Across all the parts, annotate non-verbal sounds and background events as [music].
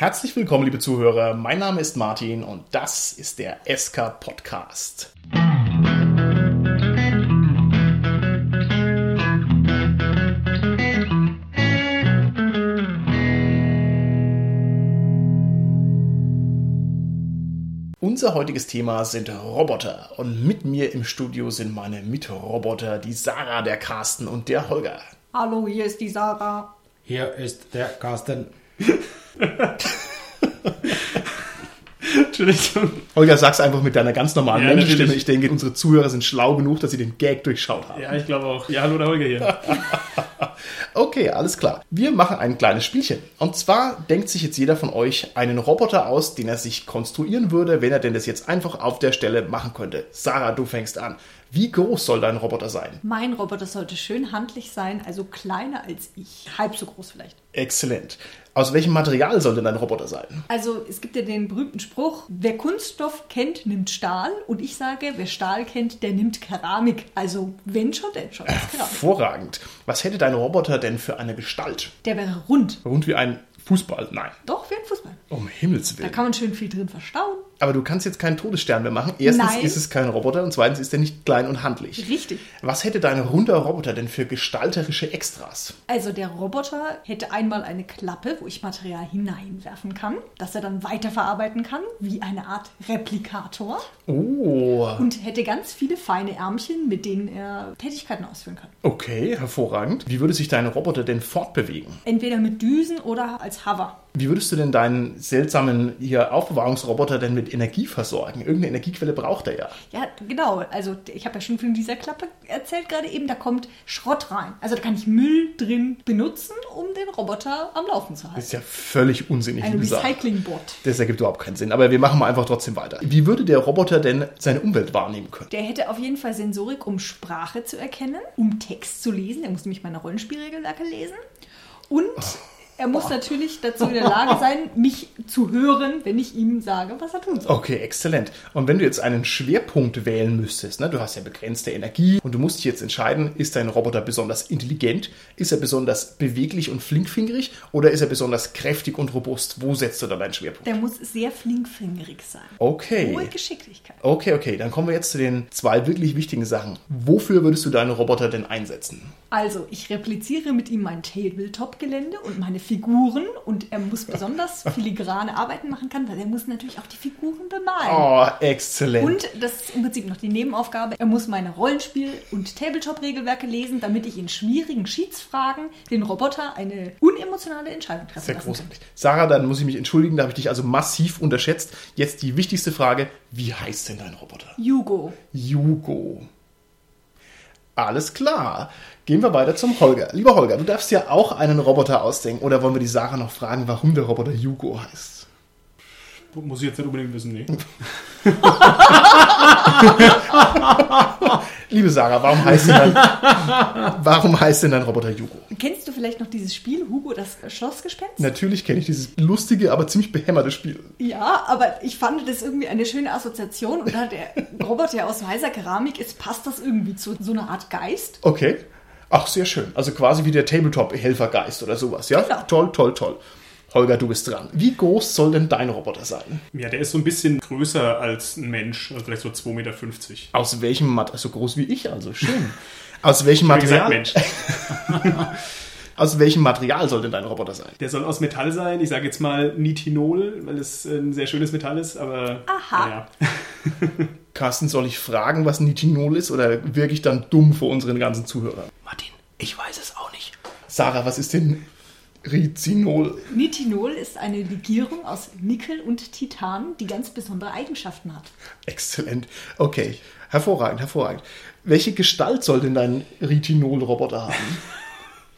Herzlich willkommen, liebe Zuhörer. Mein Name ist Martin und das ist der SK Podcast. Unser heutiges Thema sind Roboter und mit mir im Studio sind meine Mitroboter, die Sarah, der Carsten und der Holger. Hallo, hier ist die Sarah. Hier ist der Carsten. [laughs] Entschuldigung. Holger, sag's einfach mit deiner ganz normalen Ja, Menschenstimme. Ich denke, unsere Zuhörer sind schlau genug, dass sie den Gag durchschaut haben. Ja, ich glaube auch. Ja, hallo, der Holger hier. [laughs] Okay, alles klar. Wir machen ein kleines Spielchen. Und zwar denkt sich jetzt jeder von euch einen Roboter aus, den er sich konstruieren würde, wenn er denn das jetzt einfach auf der Stelle machen könnte. Sarah, du fängst an. Wie groß soll dein Roboter sein? Mein Roboter sollte schön handlich sein, also kleiner als ich. Halb so groß vielleicht. Exzellent. Aus welchem Material soll denn dein Roboter sein? Also es gibt ja den berühmten Spruch, wer Kunststoff kennt, nimmt Stahl. Und ich sage, wer Stahl kennt, der nimmt Keramik. Also wenn schon, denn schon. Hervorragend. Was hätte dein Roboter denn für eine Gestalt? Der wäre rund. Rund wie ein Fußball? Nein. Doch, wie ein Fußball. Um Himmels Da Willen. kann man schön viel drin verstauen. Aber du kannst jetzt keinen Todesstern mehr machen. Erstens Nein. ist es kein Roboter und zweitens ist er nicht klein und handlich. Richtig. Was hätte dein runder Roboter denn für gestalterische Extras? Also der Roboter hätte einmal eine Klappe, wo ich Material hineinwerfen kann, das er dann weiterverarbeiten kann, wie eine Art Replikator. Oh, Und hätte ganz viele feine Ärmchen, mit denen er Tätigkeiten ausführen kann. okay, hervorragend. Wie würde sich dein Roboter denn fortbewegen? Entweder mit Düsen oder als Hover. Wie würdest du denn deinen seltsamen hier Aufbewahrungsroboter denn mit Energie versorgen? Irgendeine Energiequelle braucht er ja. Ja, genau. Also ich habe ja schon von dieser Klappe erzählt gerade eben, da kommt Schrott rein. Also da kann ich Müll drin benutzen, um den Roboter am Laufen zu Das halten. ist ja völlig unsinnig, Ein. Recycling-Bot. Das ergibt überhaupt keinen Sinn. Aber wir machen mal einfach trotzdem weiter. Wie würde der Roboter denn seine Umwelt wahrnehmen können? Der hätte auf jeden Fall Sensorik, um Sprache zu erkennen, um Text zu lesen. Er muss nämlich meine Rollenspielregelwerke lesen. Und er muss natürlich dazu in der Lage sein, [laughs] mich zu hören, wenn ich ihm sage, was er tun soll. Okay, exzellent. Und wenn du jetzt einen Schwerpunkt wählen müsstest, ne, du hast ja begrenzte Energie und du musst dich jetzt entscheiden, ist dein Roboter besonders intelligent, ist er besonders beweglich und flinkfingerig oder ist er besonders kräftig und robust? Wo setzt du da deinen Schwerpunkt? Der muss sehr flinkfingerig sein. Okay. Hohe Geschicklichkeit. Okay, okay, dann kommen wir jetzt zu den zwei wirklich wichtigen Sachen. Wofür würdest du deinen Roboter denn einsetzen? Also, ich repliziere mit ihm mein Tabletop-Gelände und meine Figuren und er muss besonders filigrane Arbeiten machen können, weil er muss natürlich auch die Figuren bemalen. Oh, exzellent. Und das ist im Prinzip noch die Nebenaufgabe. Er muss meine Rollenspiel- und Tabletop-Regelwerke lesen, damit ich in schwierigen Cheats-Fragen den Roboter eine unemotionale Entscheidung treffen Sehr lassen großartig. Sarah, dann muss ich mich entschuldigen, da habe ich dich also massiv unterschätzt. Jetzt die wichtigste Frage, wie heißt denn dein Roboter? kann. Jugo. Alles klar. Gehen wir weiter zum Holger. Lieber Holger, du darfst ja auch einen Roboter ausdenken. Oder wollen wir die Sarah noch fragen, warum der Roboter Jugo heißt? Muss ich jetzt nicht unbedingt wissen, nee. [laughs] Liebe Sarah, warum heißt denn dein, [laughs] warum heißt denn dein Roboter Jugo? Kennst du vielleicht noch dieses Spiel Hugo, das Schlossgespenst? Natürlich kenne ich dieses lustige, aber ziemlich behämmerte Spiel. Ja, aber ich fand das irgendwie eine schöne Assoziation und da der Roboter ja aus weißer Keramik ist, passt das irgendwie zu so einer Art Geist. Okay. Ach, sehr schön. Also quasi wie der Tabletop-Helfergeist oder sowas, ja? Genau. Toll, toll, toll. Holger, du bist dran. Wie groß soll denn dein Roboter sein? Ja, der ist so ein bisschen größer als ein Mensch, also vielleicht so 2,50 Meter. Aus welchem Material? So groß wie ich, also schön. Aus welchem Wie gesagt, Material? Mensch. [laughs] Aus welchem Material soll denn dein Roboter sein? Der soll aus Metall sein. Ich sage jetzt mal Nitinol, weil es ein sehr schönes Metall ist, aber. Aha. Ja. [laughs] Carsten, soll ich fragen, was Nitinol ist oder wirke ich dann dumm vor unseren ganzen Zuhörern? Martin, ich weiß es auch nicht. Sarah, was ist denn Rizinol? Nitinol ist eine Legierung aus Nickel und Titan, die ganz besondere Eigenschaften hat. Exzellent. Okay, hervorragend, hervorragend. Welche Gestalt soll denn dein Ritinol-Roboter haben?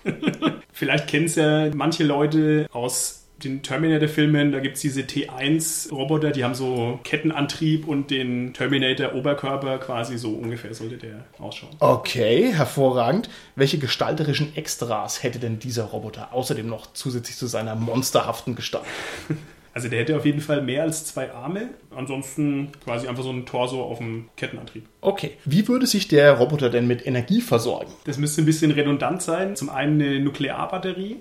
[laughs] Vielleicht kennen es ja manche Leute aus den Terminator-Filmen. Da gibt es diese T1-Roboter, die haben so Kettenantrieb und den Terminator-Oberkörper quasi so ungefähr sollte der ausschauen. Okay, hervorragend. Welche gestalterischen Extras hätte denn dieser Roboter außerdem noch zusätzlich zu seiner monsterhaften Gestalt? [laughs] Also der hätte auf jeden Fall mehr als zwei Arme. Ansonsten quasi einfach so ein Torso auf dem Kettenantrieb. Okay, wie würde sich der Roboter denn mit Energie versorgen? Das müsste ein bisschen redundant sein. Zum einen eine Nuklearbatterie.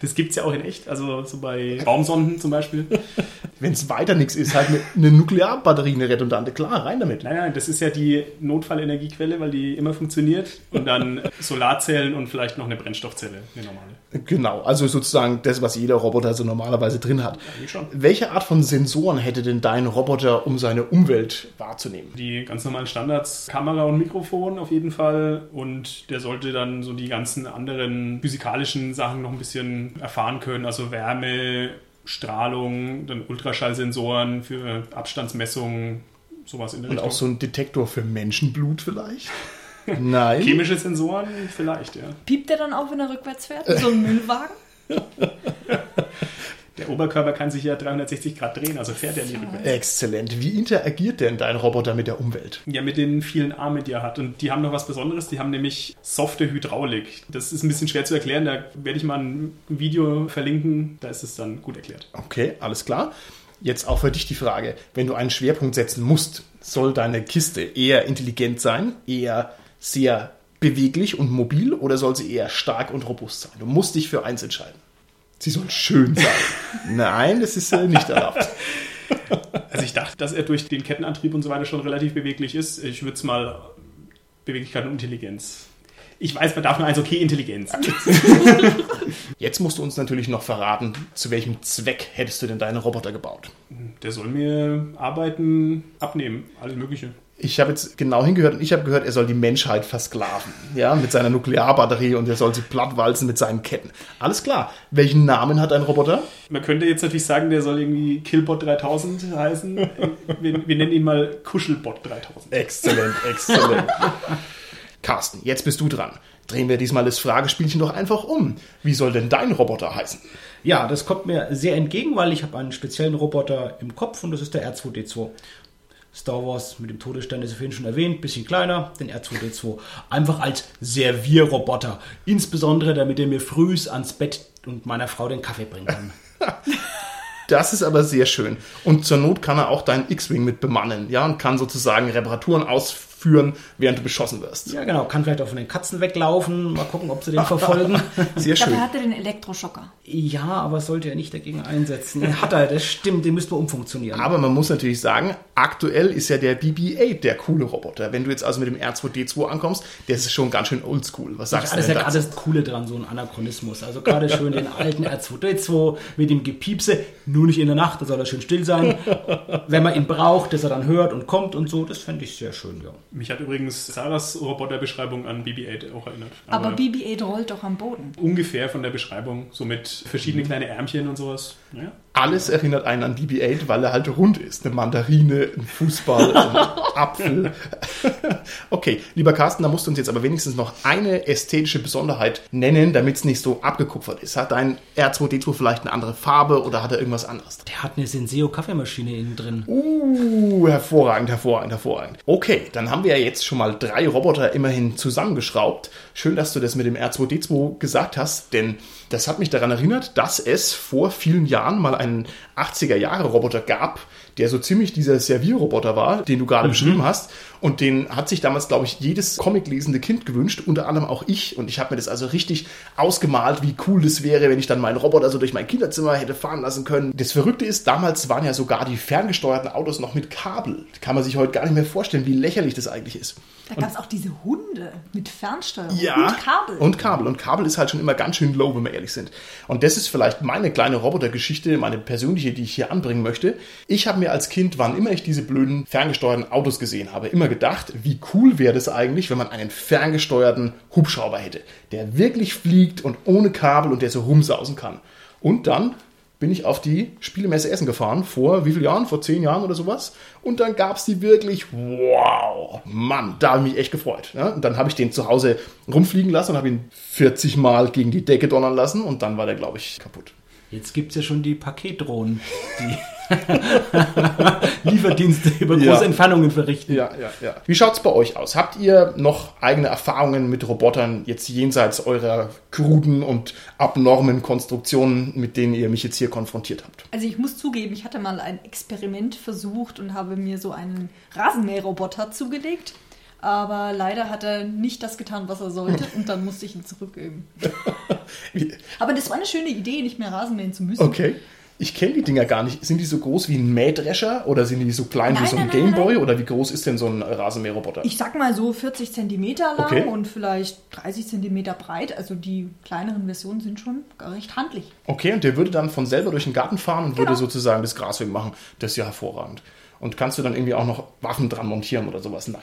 Das gibt es ja auch in echt, also so bei Baumsonden zum Beispiel. [laughs] Wenn es weiter nichts ist, halt eine, eine Nuklearbatterie, eine redundante, klar, rein damit. Nein, nein, das ist ja die Notfallenergiequelle, weil die immer funktioniert. Und dann Solarzellen und vielleicht noch eine Brennstoffzelle, eine normale. Genau, also sozusagen das, was jeder Roboter so normalerweise drin hat. Eigentlich schon. Welche Art von Sensoren hätte denn dein Roboter, um seine Umwelt wahrzunehmen? Die ganz normalen Standards, Kamera und Mikrofon auf jeden Fall. Und der sollte dann so die ganzen anderen physikalischen Sachen noch ein bisschen erfahren können. Also Wärme, Strahlung, dann Ultraschallsensoren für Abstandsmessungen, sowas in der Und Richtung. auch so ein Detektor für Menschenblut vielleicht? [laughs] Nein. Chemische Sensoren vielleicht, ja. Piept der dann auch, wenn er rückwärts fährt? So ein Müllwagen? [laughs] Der Oberkörper kann sich ja 360 Grad drehen, also fährt er nie rückwärts. Exzellent. Wie interagiert denn dein Roboter mit der Umwelt? Ja, mit den vielen Armen, die er hat. Und die haben noch was Besonderes, die haben nämlich softe Hydraulik. Das ist ein bisschen schwer zu erklären, da werde ich mal ein Video verlinken, da ist es dann gut erklärt. Okay, alles klar. Jetzt auch für dich die Frage, wenn du einen Schwerpunkt setzen musst, soll deine Kiste eher intelligent sein, eher sehr beweglich und mobil oder soll sie eher stark und robust sein? Du musst dich für eins entscheiden. Sie soll schön sein. [laughs] Nein, das ist äh, nicht erlaubt. [laughs] Also ich dachte, dass er durch den Kettenantrieb und so weiter schon relativ beweglich ist. Ich würde es mal Beweglichkeit und Intelligenz. Ich weiß, man darf nur eins, okay, Intelligenz. [laughs] Jetzt musst du uns natürlich noch verraten, zu welchem Zweck hättest du denn deinen Roboter gebaut? Der soll mir Arbeiten abnehmen, alles Mögliche. Ich habe jetzt genau hingehört und ich habe gehört, er soll die Menschheit versklaven. Ja, mit seiner Nuklearbatterie und er soll sie plattwalzen mit seinen Ketten. Alles klar. Welchen Namen hat ein Roboter? Man könnte jetzt natürlich sagen, der soll irgendwie Killbot 3000 heißen. Wir, wir nennen ihn mal Kuschelbot 3000. Exzellent, exzellent. Carsten, jetzt bist du dran. Drehen wir diesmal das Fragespielchen doch einfach um. Wie soll denn dein Roboter heißen? Ja, das kommt mir sehr entgegen, weil ich habe einen speziellen Roboter im Kopf und das ist der R2D2. Star Wars mit dem Todesstern ist vorhin schon erwähnt, bisschen kleiner, den R2D2. Einfach als Servierroboter. Insbesondere, damit er mir frühs ans Bett und meiner Frau den Kaffee bringen kann. [laughs] Das ist aber sehr schön. Und zur Not kann er auch deinen X-Wing mit bemannen, ja, und kann sozusagen Reparaturen ausführen, während du beschossen wirst. Ja, genau. Kann vielleicht auch von den Katzen weglaufen. Mal gucken, ob sie den verfolgen. [laughs] Sehr schön. Dafür hat er den Elektroschocker. ja, aber sollte er nicht dagegen einsetzen. Den hat er, das stimmt, den müsste man umfunktionieren. Aber man muss natürlich sagen, aktuell ist ja der BB-8 der coole Roboter. Wenn du jetzt also mit dem R2D2 ankommst, der ist schon ganz schön oldschool. Was sagst Das ist du ja gerade das Coole dran, so ein Anachronismus. Also gerade schön den alten R2D2 mit dem Gepiepse, nur nicht in der Nacht, da soll er schön still sein. Wenn man ihn braucht, dass er dann hört und kommt und so, das fände ich sehr schön, ja. Mich hat übrigens Sarahs Roboterbeschreibung an BB-8 auch erinnert. Aber BB-8 rollt doch am Boden. ungefähr von der Beschreibung, so mit verschiedenen Mhm. kleine Ärmchen und sowas. Ja. Alles erinnert einen an BB-8, weil er halt rund ist. Eine Mandarine, ein Fußball, ein [laughs] Apfel. okay, lieber Carsten, da musst du uns jetzt aber wenigstens noch eine ästhetische Besonderheit nennen, damit es nicht so abgekupfert ist. Hat dein R2D2 vielleicht eine andere Farbe oder hat er irgendwas anderes? Der hat eine Senseo-Kaffeemaschine innen drin. Uh, hervorragend, hervorragend, hervorragend. Okay, dann haben wir ja jetzt schon mal drei Roboter immerhin zusammengeschraubt. Schön, dass du das mit dem R2D2 gesagt hast, denn das hat mich daran erinnert, dass es vor vielen Jahren mal einen 80er-Jahre-Roboter gab, der so ziemlich dieser Servierroboter war, den du gerade beschrieben hast. Und den hat sich damals, glaube ich, jedes Comic-lesende Kind gewünscht, unter anderem auch ich. Und ich habe mir das also richtig ausgemalt, wie cool das wäre, wenn ich dann meinen Roboter so durch mein Kinderzimmer hätte fahren lassen können. Das Verrückte ist, damals waren ja sogar die ferngesteuerten Autos noch mit Kabel. Kann man sich heute gar nicht mehr vorstellen, wie lächerlich das eigentlich ist. Da gab es auch diese Hunde mit Fernsteuerung Ja. und Kabel. Und Kabel. Und Kabel ist halt schon immer ganz schön low, wenn wir ehrlich sind. Und das ist vielleicht meine kleine Robotergeschichte, meine persönliche, die ich hier anbringen möchte. Ich habe mir als Kind, wann immer ich diese blöden ferngesteuerten Autos gesehen habe, immer gedacht, wie cool wäre das eigentlich, wenn man einen ferngesteuerten Hubschrauber hätte, der wirklich fliegt und ohne Kabel und der so rumsausen kann. Und dann bin ich auf die Spielemesse Essen gefahren, vor wie vielen Jahren? Vor zehn Jahren oder sowas. Und dann gab es die wirklich, wow, Mann, da habe ich mich echt gefreut. Ja? Und dann habe ich den zu Hause rumfliegen lassen und habe ihn 40 Mal gegen die Decke donnern lassen und dann war der, glaube ich, kaputt. Jetzt gibt es ja schon die Paketdrohnen, die [laughs] [laughs] Lieferdienste über große Ja. Entfernungen verrichten. Ja, ja, ja. Wie schaut's bei euch aus? Habt ihr noch eigene Erfahrungen mit Robotern jetzt jenseits eurer kruden und abnormen Konstruktionen, mit denen ihr mich jetzt hier konfrontiert habt? Also ich muss zugeben, ich hatte mal ein Experiment versucht und habe mir so einen Rasenmäherroboter zugelegt. Aber leider hat er nicht das getan, was er sollte [laughs] und dann musste ich ihn zurückgeben. Aber das war eine schöne Idee, nicht mehr Rasenmähen zu müssen. Okay. Ich kenne die Dinger gar nicht. Sind die so groß wie ein Mähdrescher oder sind die so klein Nein, wie so ein Gameboy oder wie groß ist denn so ein Rasenmäherroboter? Ich sag mal so 40 Zentimeter lang Okay. und vielleicht 30 Zentimeter breit. Also die kleineren Versionen sind schon recht handlich. Okay, und der würde dann von selber durch den Garten fahren und würde Genau. sozusagen das Gras wegmachen. Das ist ja hervorragend. Und kannst du dann irgendwie auch noch Waffen dran montieren oder sowas? Nein.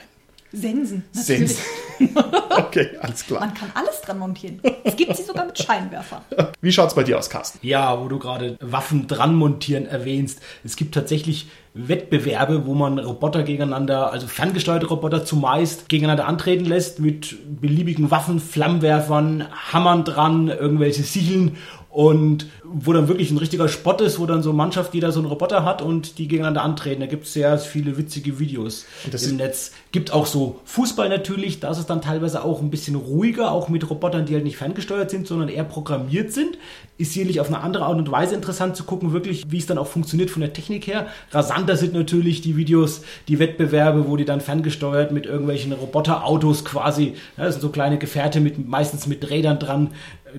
Sensen. natürlich. Sens. [laughs] Okay, alles klar. Man kann alles dran montieren. Es gibt sie sogar mit Scheinwerfern. Wie schaut's bei dir aus, Carsten? Ja, wo du gerade Waffen dran montieren erwähnst. Es gibt tatsächlich Wettbewerbe, wo man Roboter gegeneinander, also ferngesteuerte Roboter zumeist, gegeneinander antreten lässt mit beliebigen Waffen, Flammenwerfern, Hammern dran, irgendwelche Sicheln und wo dann wirklich ein richtiger Spott ist, wo dann so Mannschaft jeder so einen Roboter hat und die gegeneinander antreten. Da gibt es sehr viele witzige Videos das im Netz. Gibt auch so Fußball natürlich, da ist es dann teilweise auch ein bisschen ruhiger, auch mit Robotern, die halt nicht ferngesteuert sind, sondern eher programmiert sind. Ist sicherlich auf eine andere Art und Weise interessant zu gucken, wirklich, wie es dann auch funktioniert von der Technik her. Rasanter sind natürlich die Videos, die Wettbewerbe, wo die dann ferngesteuert mit irgendwelchen Roboterautos quasi, ja, das sind so kleine Gefährte mit meistens mit Rädern dran,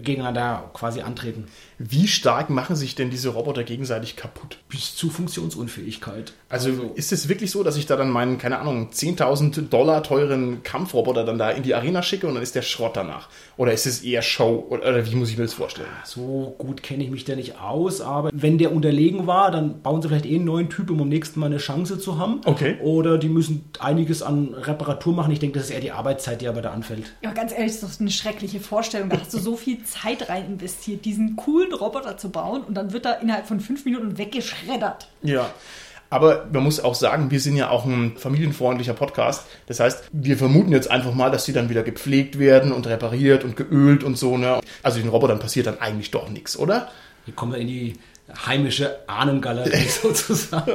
gegeneinander quasi antreten. Wie stark machen sich denn diese Roboter gegenseitig kaputt? Bis zu Funktionsunfähigkeit. Also, ist es wirklich so, dass ich da dann meinen, keine Ahnung, 10.000 Dollar teuren Kampfroboter dann da in die Arena schicke und dann ist der Schrott danach? Oder ist es eher Show? Oder, oder wie muss ich mir das vorstellen? So gut kenne ich mich da nicht aus, aber wenn der unterlegen war, dann bauen sie vielleicht eh einen neuen Typ, um am nächsten Mal eine Chance zu haben. Okay. Oder die müssen einiges an Reparatur machen. Ich denke, das ist eher die Arbeitszeit, die aber da anfällt. Ja, ganz ehrlich, das ist doch eine schreckliche Vorstellung. Da hast du so viel Zeit rein investiert, diesen coolen Roboter zu bauen und dann wird er innerhalb von fünf Minuten weggeschreddert. Ja. Aber man muss auch sagen, wir sind ja auch ein familienfreundlicher Podcast. Das heißt, wir vermuten jetzt einfach mal, dass die dann wieder gepflegt werden und repariert und geölt und so. Ne? Also den Robotern passiert dann eigentlich doch nichts, oder? Hier kommen wir in die heimische Ahnengalerie [laughs] sozusagen.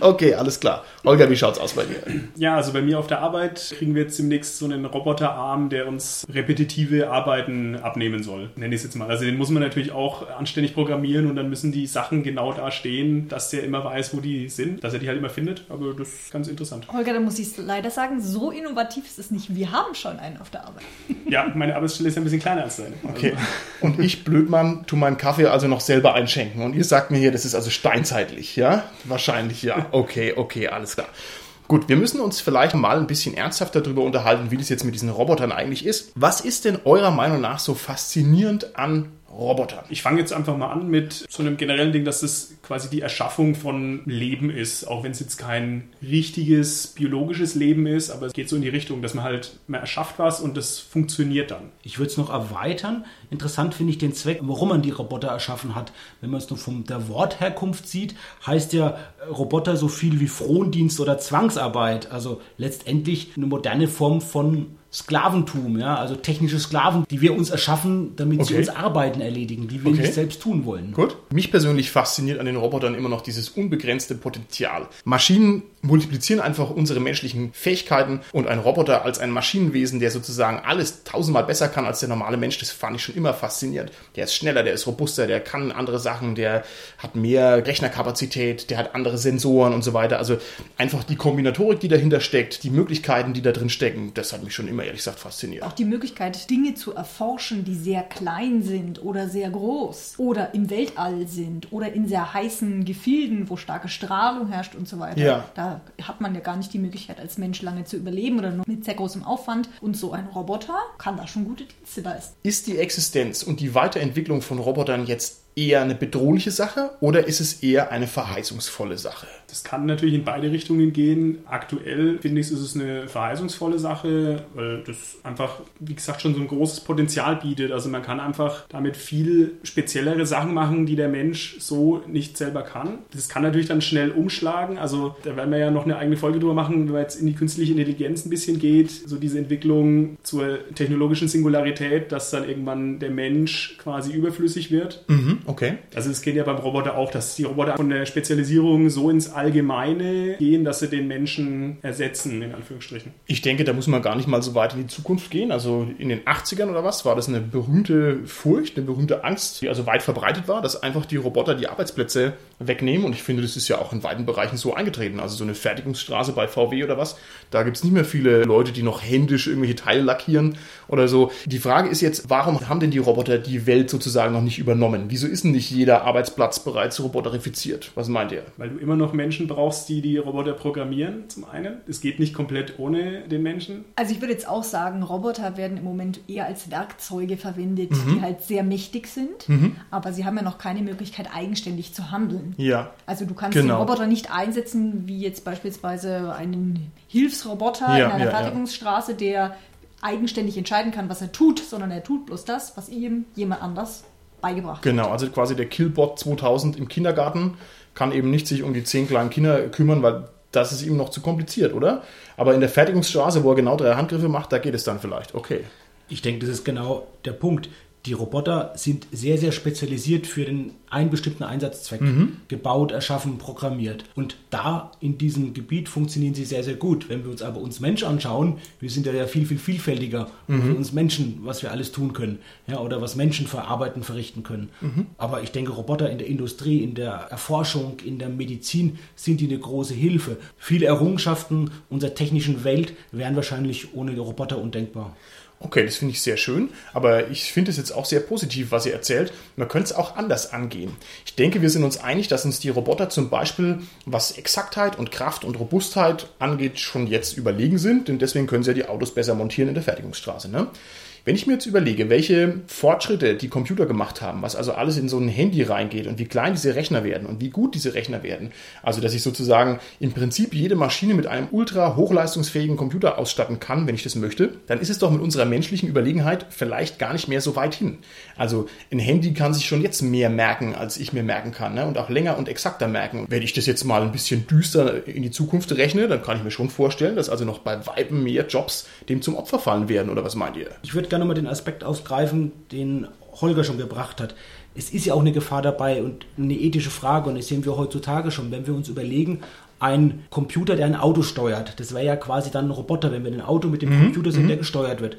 Okay, alles klar. Holger, wie schaut's aus bei dir? Ja, also bei mir auf der Arbeit kriegen wir jetzt demnächst so einen Roboterarm, der uns repetitive Arbeiten abnehmen soll, nenne ich es jetzt mal. Also den muss man natürlich auch anständig programmieren und dann müssen die Sachen genau da stehen, dass der immer weiß, wo die sind, dass er die halt immer findet. Aber das ist ganz interessant. Holger, da muss ich leider sagen, so innovativ ist es nicht. Wir haben schon einen auf der Arbeit. Ja, meine Arbeitsstelle ist ja ein bisschen kleiner als deine. Okay. Also, Und ich, Blödmann, tu meinen Kaffee also noch selber einschenken. Und ihr sagt mir hier, das ist also steinzeitlich, ja? Wahrscheinlich ja. Okay, okay, alles klar. Gut, wir müssen uns vielleicht mal ein bisschen ernsthafter darüber unterhalten, wie das jetzt mit diesen Robotern eigentlich ist. Was ist denn eurer Meinung nach so faszinierend an Robotern? Ich fange jetzt einfach mal an mit so einem generellen Ding, dass das quasi die Erschaffung von Leben ist, auch wenn es jetzt kein richtiges biologisches Leben ist, aber es geht so in die Richtung, dass man halt, man erschafft was und das funktioniert dann. Ich würde es noch erweitern. Interessant finde ich den Zweck, warum man die Roboter erschaffen hat. Wenn man es nur von der Wortherkunft sieht, heißt ja äh, Roboter so viel wie Frondienst oder Zwangsarbeit. Also letztendlich eine moderne Form von Sklaventum, ja, also technische Sklaven, die wir uns erschaffen, damit sie Okay. uns Arbeiten erledigen, die wir Okay. nicht selbst tun wollen. Gut. Mich persönlich fasziniert an den Robotern immer noch dieses unbegrenzte Potenzial. Maschinen multiplizieren einfach unsere menschlichen Fähigkeiten und ein Roboter als ein Maschinenwesen, der sozusagen alles tausendmal besser kann als der normale Mensch, das fand ich schon immer faszinierend. Der ist schneller, der ist robuster, der kann andere Sachen, der hat mehr Rechnerkapazität, der hat andere Sensoren und so weiter. Also einfach die Kombinatorik, die dahinter steckt, die Möglichkeiten, die da drin stecken, das hat mich schon immer ehrlich gesagt fasziniert. Auch die Möglichkeit, Dinge zu erforschen, die sehr klein sind oder sehr groß oder im Weltall sind oder in sehr heißen Gefilden, wo starke Strahlung herrscht und so weiter. Ja. Da hat man ja gar nicht die Möglichkeit, als Mensch lange zu überleben oder nur mit sehr großem Aufwand. Und so ein Roboter kann da schon gute Dienste leisten. Ist die Existenz und die Weiterentwicklung von Robotern jetzt eher eine bedrohliche Sache oder ist es eher eine verheißungsvolle Sache? Das kann natürlich in beide Richtungen gehen. Aktuell finde ich, ist es eine verheißungsvolle Sache, weil das einfach, wie gesagt, schon so ein großes Potenzial bietet. Also man kann einfach damit viel speziellere Sachen machen, die der Mensch so nicht selber kann. Das kann natürlich dann schnell umschlagen. Also da werden wir ja noch eine eigene Folge drüber machen, wenn man jetzt in die künstliche Intelligenz ein bisschen geht. So diese Entwicklung zur technologischen Singularität, dass dann irgendwann der Mensch quasi überflüssig wird. Okay. Also es geht ja beim Roboter auch, dass die Roboter von der Spezialisierung so ins Allgemeine gehen, dass sie den Menschen ersetzen, in Anführungsstrichen. Ich denke, da muss man gar nicht mal so weit in die Zukunft gehen. Also in den 80ern oder was war das eine berühmte Furcht, eine berühmte Angst, die also weit verbreitet war, dass einfach die Roboter die Arbeitsplätze wegnehmen. Und ich finde, das ist ja auch in weiten Bereichen so eingetreten. Also so eine Fertigungsstraße bei VW oder was, da gibt es nicht mehr viele Leute, die noch händisch irgendwelche Teile lackieren oder so. Die Frage ist jetzt, warum haben denn die Roboter die Welt sozusagen noch nicht übernommen? Wieso ist nicht jeder Arbeitsplatz bereits roboterifiziert? Was meint ihr? Weil du immer noch Menschen brauchst, die die Roboter programmieren, zum einen. Es geht nicht komplett ohne den Menschen. Also ich würde jetzt auch sagen, Roboter werden im Moment eher als Werkzeuge verwendet, die halt sehr mächtig sind, aber sie haben ja noch keine Möglichkeit, eigenständig zu handeln. Ja. Also du kannst Genau. den Roboter nicht einsetzen, wie jetzt beispielsweise einen Hilfsroboter Ja, in einer ja, ja. Fertigungsstraße, der eigenständig entscheiden kann, was er tut, sondern er tut bloß das, was ihm jemand anders beigebracht. Genau, also quasi der Killbot 2000 im Kindergarten kann eben nicht sich um die zehn kleinen Kinder kümmern, weil das ist ihm noch zu kompliziert, oder? Aber in der Fertigungsstraße, wo er genau drei Handgriffe macht, da geht es dann vielleicht. Okay. Ich denke, das ist genau der Punkt. Die Roboter sind sehr, sehr spezialisiert für den einen bestimmten Einsatzzweck gebaut, erschaffen, programmiert. Und da in diesem Gebiet funktionieren sie sehr, sehr gut. Wenn wir uns aber uns Mensch anschauen, wir sind ja viel, viel vielfältiger. Für uns Menschen, was wir alles tun können. Ja, oder was Menschen verarbeiten, verrichten können. Aber ich denke, Roboter in der Industrie, in der Erforschung, in der Medizin sind die eine große Hilfe. Viele Errungenschaften unserer technischen Welt wären wahrscheinlich ohne Roboter undenkbar. Okay, das finde ich sehr schön, aber ich finde es jetzt auch sehr positiv, was ihr erzählt. Man könnte es auch anders angehen. Ich denke, wir sind uns einig, dass uns die Roboter zum Beispiel, was Exaktheit und Kraft und Robustheit angeht, schon jetzt überlegen sind, denn deswegen können sie ja die Autos besser montieren in der Fertigungsstraße. Ne? Wenn ich mir jetzt überlege, welche Fortschritte die Computer gemacht haben, was also alles in so ein Handy reingeht und wie klein diese Rechner werden und wie gut diese Rechner werden, also dass ich sozusagen im Prinzip jede Maschine mit einem ultra hochleistungsfähigen Computer ausstatten kann, wenn ich das möchte, dann ist es doch mit unserer menschlichen Überlegenheit vielleicht gar nicht mehr so weit hin. Also ein Handy kann sich schon jetzt mehr merken, als ich mir merken kann ne? und auch länger und exakter merken. Wenn ich das jetzt mal ein bisschen düster in die Zukunft rechne, dann kann ich mir schon vorstellen, dass also noch bei Weitem mehr Jobs dem zum Opfer fallen werden, oder was meint ihr? Ich würde gerne mal den Aspekt aufgreifen, den Holger schon gebracht hat. Es ist ja auch eine Gefahr dabei und eine ethische Frage und das sehen wir heutzutage schon, wenn wir uns überlegen, ein Computer, der ein Auto steuert, das wäre ja quasi dann ein Roboter, wenn wir in ein Auto mit dem Computer sind, der gesteuert wird.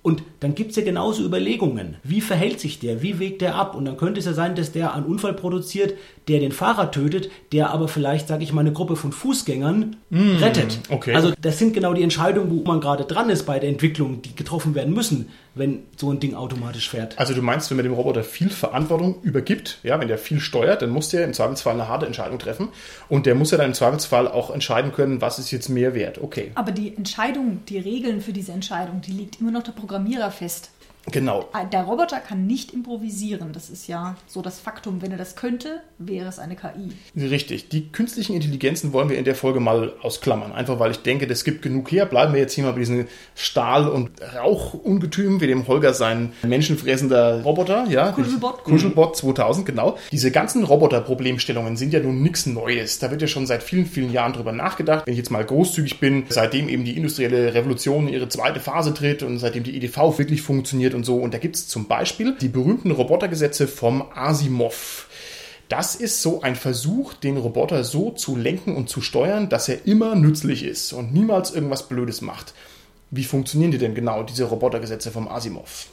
Und dann gibt es ja genauso Überlegungen. Wie verhält sich der? Wie wägt der ab? Und dann könnte es ja sein, dass der einen Unfall produziert, der den Fahrer tötet, der aber vielleicht, sage ich mal, eine Gruppe von Fußgängern rettet. okay. Also das sind genau die Entscheidungen, wo man gerade dran ist bei der Entwicklung, die getroffen werden müssen, wenn so ein Ding automatisch fährt. Also du meinst, wenn man dem Roboter viel Verantwortung übergibt, ja, wenn der viel steuert, dann muss der im Zweifelsfall eine harte Entscheidung treffen und der muss ja dann im Zweifelsfall auch entscheiden können, was ist jetzt mehr wert. Okay, Aber die Entscheidung, die Regeln für diese Entscheidung, die liegt immer noch der Programmierer fest. Genau. Der Roboter kann nicht improvisieren. Das ist ja so das Faktum. Wenn er das könnte, wäre es eine KI. Richtig. Die künstlichen Intelligenzen wollen wir in der Folge mal ausklammern. Einfach weil ich denke, das gibt genug her. Bleiben wir jetzt hier mal bei diesen Stahl- und Rauchungetüm, wie dem Holger sein menschenfressender Roboter, ja. Kuschelbot. Kuschelbot 2000, genau. Diese ganzen Roboter-Problemstellungen sind ja nun nichts Neues. Da wird ja schon seit vielen, vielen Jahren drüber nachgedacht. Wenn ich jetzt mal großzügig bin, seitdem eben die industrielle Revolution in ihre zweite Phase tritt und seitdem die EDV wirklich funktioniert und so. Und da gibt es zum Beispiel die berühmten Robotergesetze vom Asimov. Das ist so ein Versuch, den Roboter so zu lenken und zu steuern, dass er immer nützlich ist und niemals irgendwas Blödes macht. Wie funktionieren die denn genau, diese Robotergesetze vom Asimov?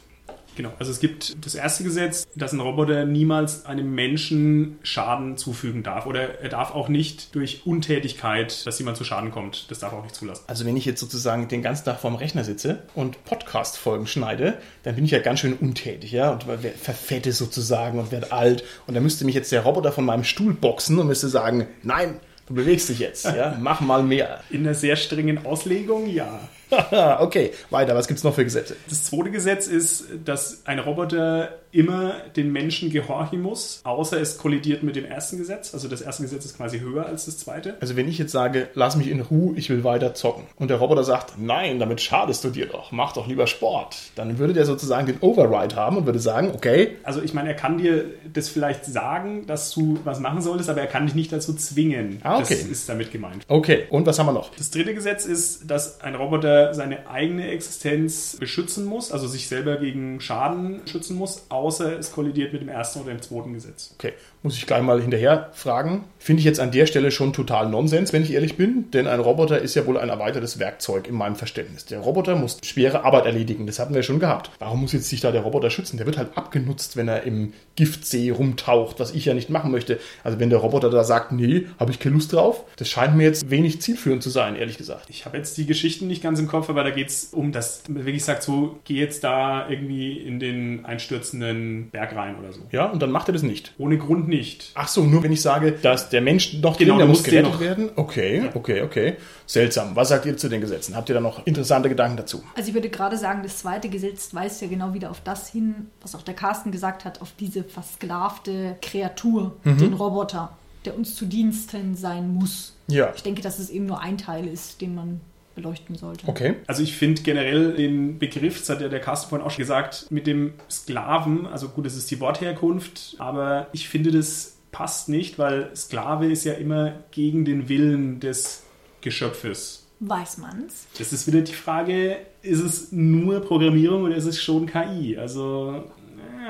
Genau, also es gibt das erste Gesetz, dass ein Roboter niemals einem Menschen Schaden zufügen darf. Oder er darf auch nicht durch Untätigkeit, dass jemand zu Schaden kommt. Das darf er auch nicht zulassen. Also wenn ich jetzt sozusagen den ganzen Tag vorm Rechner sitze und Podcast-Folgen schneide, dann bin ich ja ganz schön untätig, ja, und verfette sozusagen und werde alt. Und da müsste mich jetzt der Roboter von meinem Stuhl boxen und müsste sagen, nein, du bewegst dich jetzt, ja, [laughs] mach mal mehr. In einer sehr strengen Auslegung, ja. [laughs] okay, weiter, was gibt's noch für Gesetze? Das zweite Gesetz ist, dass ein Roboter immer den Menschen gehorchen muss, außer es kollidiert mit dem ersten Gesetz. Also das erste Gesetz ist quasi höher als das zweite. Also wenn ich jetzt sage, lass mich in Ruhe, ich will weiter zocken und der Roboter sagt, nein, damit schadest du dir doch, mach doch lieber Sport, dann würde der sozusagen den Override haben und würde sagen, okay, Also ich meine, er kann dir das vielleicht sagen, dass du was machen solltest, aber er kann dich nicht dazu zwingen. Ah, okay. Das ist damit gemeint. okay, und was haben wir noch? Das dritte Gesetz ist, dass ein Roboter Seine eigene Existenz beschützen muss, also sich selber gegen Schaden schützen muss, außer es kollidiert mit dem ersten oder dem zweiten Gesetz. Okay, muss ich gleich mal hinterher fragen. Finde ich jetzt an der Stelle schon total Nonsens, wenn ich ehrlich bin, denn ein Roboter ist ja wohl ein erweitertes Werkzeug in meinem Verständnis. Der Roboter muss schwere Arbeit erledigen, das hatten wir schon gehabt. Warum muss jetzt sich da der Roboter schützen? Der wird halt abgenutzt, wenn er im Giftsee rumtaucht, was ich ja nicht machen möchte. Also wenn der Roboter da sagt, nee, habe ich keine Lust drauf, das scheint mir jetzt wenig zielführend zu sein, ehrlich gesagt. Ich habe jetzt die Geschichten nicht ganz im Kopf, aber da geht es um, man wirklich sagt, so, geh jetzt da irgendwie in den einstürzenden Berg rein oder so. Ja, und dann macht er das nicht. Ohne Grund nicht. Ach so, nur wenn ich sage, dass der Mensch noch Genau, drin, der muss gerettet noch- werden. Okay, okay, okay. Seltsam. Was sagt ihr zu den Gesetzen? Habt ihr da noch interessante Gedanken dazu? Also ich würde gerade sagen, das zweite Gesetz weist ja genau wieder auf das hin, was auch der Carsten gesagt hat, auf diese versklavte Kreatur, Mhm. den Roboter, der uns zu Diensten sein muss. Ja. Ich denke, dass es eben nur ein Teil ist, den man beleuchten sollte. Okay. Also ich finde generell den Begriff, das hat ja der Carsten vorhin auch schon gesagt, mit dem Sklaven, also gut, das ist die Wortherkunft, aber ich finde, das passt nicht, weil Sklave ist ja immer gegen den Willen des Geschöpfes. Weiß man's? Das ist wieder die Frage, ist es nur Programmierung oder ist es schon KI? Also,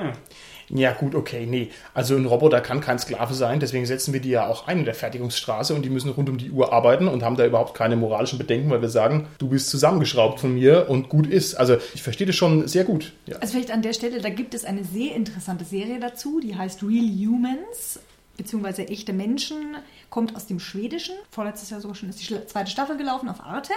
äh, Ja, gut, okay, nee. Also ein Roboter kann kein Sklave sein, deswegen setzen wir die ja auch ein in der Fertigungsstraße und die müssen rund um die Uhr arbeiten und haben da überhaupt keine moralischen Bedenken, weil wir sagen, du bist zusammengeschraubt von mir und gut ist. Also ich verstehe das schon sehr gut. Ja. Also vielleicht an der Stelle, da gibt es eine sehr interessante Serie dazu, die heißt Real Humans, beziehungsweise echte Menschen, kommt aus dem Schwedischen. Vorletztes Jahr sogar schon ist die zweite Staffel gelaufen auf Arte.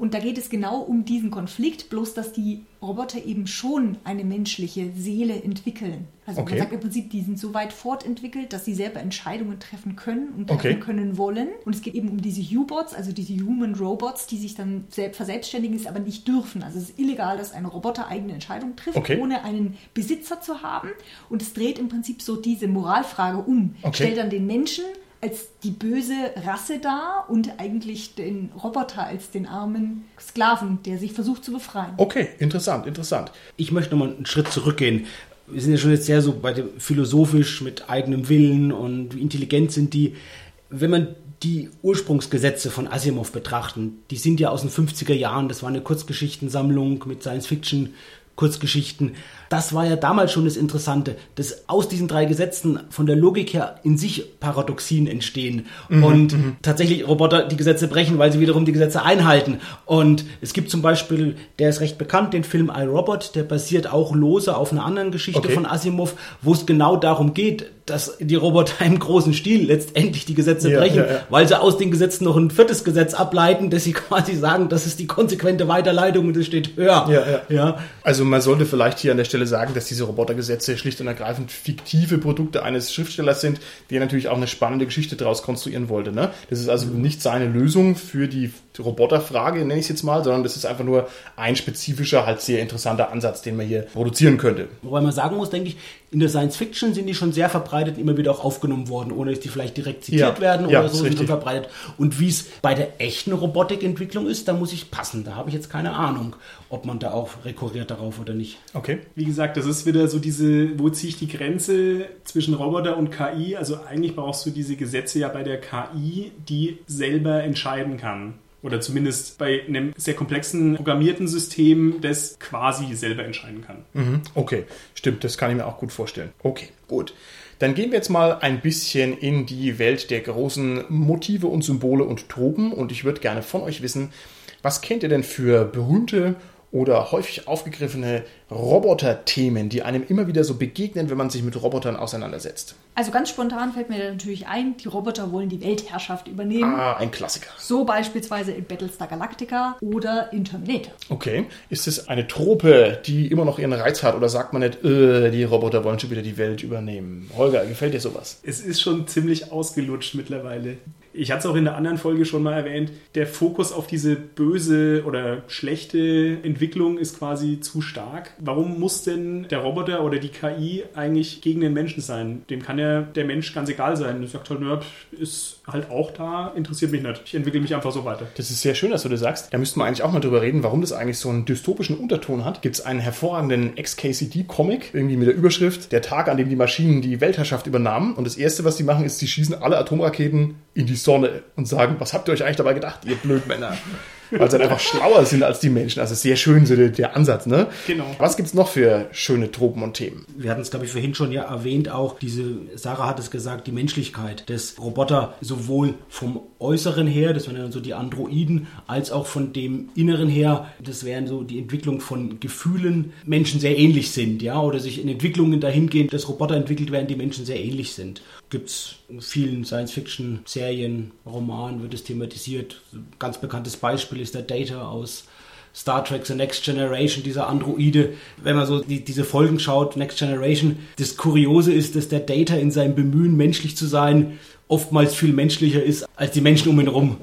Und da geht es genau um diesen Konflikt, bloß dass die Roboter eben schon eine menschliche Seele entwickeln. Also Okay. man sagt im Prinzip, die sind so weit fortentwickelt, dass sie selber Entscheidungen treffen können und Okay. treffen können wollen. Und es geht eben um diese U-Bots, also diese Human Robots, die sich dann selbst verselbstständigen, es aber nicht dürfen. Also es ist illegal, dass ein Roboter eigene Entscheidungen trifft, Okay. ohne einen Besitzer zu haben. Und es dreht im Prinzip so diese Moralfrage um. Okay. Stellt dann den Menschen als die böse Rasse dar und eigentlich den Roboter als den armen Sklaven, der sich versucht zu befreien. Okay, interessant, interessant. Ich möchte nochmal einen Schritt zurückgehen. Wir sind ja schon jetzt sehr so bei dem philosophisch mit eigenem Willen und wie intelligent sind die. Wenn man die Ursprungsgesetze von Asimov betrachten, die sind ja aus den 50er Jahren, das war eine Kurzgeschichtensammlung mit Science-Fiction. Das war ja damals schon das Interessante, dass aus diesen drei Gesetzen von der Logik her in sich Paradoxien entstehen und tatsächlich Roboter die Gesetze brechen, weil sie wiederum die Gesetze einhalten. Und es gibt zum Beispiel, der ist recht bekannt, den Film iRobot, der basiert auch lose auf einer anderen Geschichte Okay. von Asimov, wo es genau darum geht, dass die Roboter [laughs] im großen Stil letztendlich die Gesetze Ja, brechen, ja, ja. weil sie aus den Gesetzen noch ein viertes Gesetz ableiten, dass sie [laughs] quasi sagen, das ist die konsequente Weiterleitung und es steht höher. Ja. Also man sollte vielleicht hier an der Stelle sagen, dass diese Robotergesetze schlicht und ergreifend fiktive Produkte eines Schriftstellers sind, der natürlich auch eine spannende Geschichte daraus konstruieren wollte. Ne? Das ist also nicht seine Lösung für die Roboterfrage, nenne ich es jetzt mal, sondern das ist einfach nur ein spezifischer, halt sehr interessanter Ansatz, den man hier produzieren könnte. Wobei man sagen muss, denke ich, in der Science Fiction sind die schon sehr verbreitet, immer wieder auch aufgenommen worden, ohne dass die vielleicht direkt zitiert Ja, werden ja, oder ist so sind richtig. schon verbreitet. Und wie es bei der echten Robotikentwicklung ist, da muss ich passen. Da habe ich jetzt keine Ahnung, ob man da auch rekurriert darauf oder nicht. Okay. wie gesagt, das ist wieder so diese, wo ziehe ich die Grenze zwischen Roboter und KI? Also eigentlich brauchst du diese Gesetze ja bei der KI, die selber entscheiden kann. Oder zumindest bei einem sehr komplexen programmierten System, das quasi selber entscheiden kann. Mhm, Okay, stimmt, das kann ich mir auch gut vorstellen. Okay, gut. Dann gehen wir jetzt mal ein bisschen in die Welt der großen Motive und Symbole und Tropen und ich würde gerne von euch wissen, was kennt ihr denn für berühmte oder häufig aufgegriffene Roboter-Themen, die einem immer wieder so begegnen, wenn man sich mit Robotern auseinandersetzt? Also ganz spontan fällt mir da natürlich ein, die Roboter wollen die Weltherrschaft übernehmen. Ah, ein Klassiker. So beispielsweise in Battlestar Galactica oder in Terminator. Okay, ist es eine Trope, die immer noch ihren Reiz hat oder sagt man nicht, äh, die Roboter wollen schon wieder die Welt übernehmen? Holger, gefällt dir sowas? Es ist schon ziemlich ausgelutscht mittlerweile. Ich hatte es auch in der anderen Folge schon mal erwähnt, der Fokus auf diese böse oder schlechte Entwicklung ist quasi zu stark. Warum muss denn der Roboter oder die KI eigentlich gegen den Menschen sein? Dem kann ja der Mensch ganz egal sein. Er sagt halt, nö, ist halt auch da, interessiert mich nicht. Ich entwickle mich einfach so weiter. Das ist sehr schön, dass du das sagst. Da müssten wir eigentlich auch mal drüber reden, warum das eigentlich so einen dystopischen Unterton hat. Gibt es einen hervorragenden XKCD-Comic, irgendwie mit der Überschrift Der Tag, an dem die Maschinen die Weltherrschaft übernahmen. Und das Erste, was die machen, ist, sie schießen alle Atomraketen in die Sonne und sagen, was habt ihr euch eigentlich dabei gedacht, ihr Blödmänner? Weil sie halt einfach schlauer sind als die Menschen. Also sehr schön so der, der Ansatz, ne? Genau. Was gibt's noch für schöne Tropen und Themen? Wir hatten es, glaube ich, vorhin schon ja erwähnt, auch diese, Sarah hat es gesagt, die Menschlichkeit des Roboter sowohl vom Äußeren her, das wären dann so die Androiden, als auch von dem Inneren her, das wären so die Entwicklung von Gefühlen, Menschen sehr ähnlich sind, ja, oder sich in Entwicklungen dahingehend, dass Roboter entwickelt werden, die Menschen sehr ähnlich sind. Gibt's in vielen Science-Fiction-Serien, Romanen wird es thematisiert. Ganz bekanntes Beispiel ist der Data aus Star Trek The Next Generation, dieser Androide, wenn man so die, diese Folgen schaut, Next Generation, das Kuriose ist, dass der Data in seinem Bemühen, menschlich zu sein, oftmals viel menschlicher ist als die Menschen um ihn herum.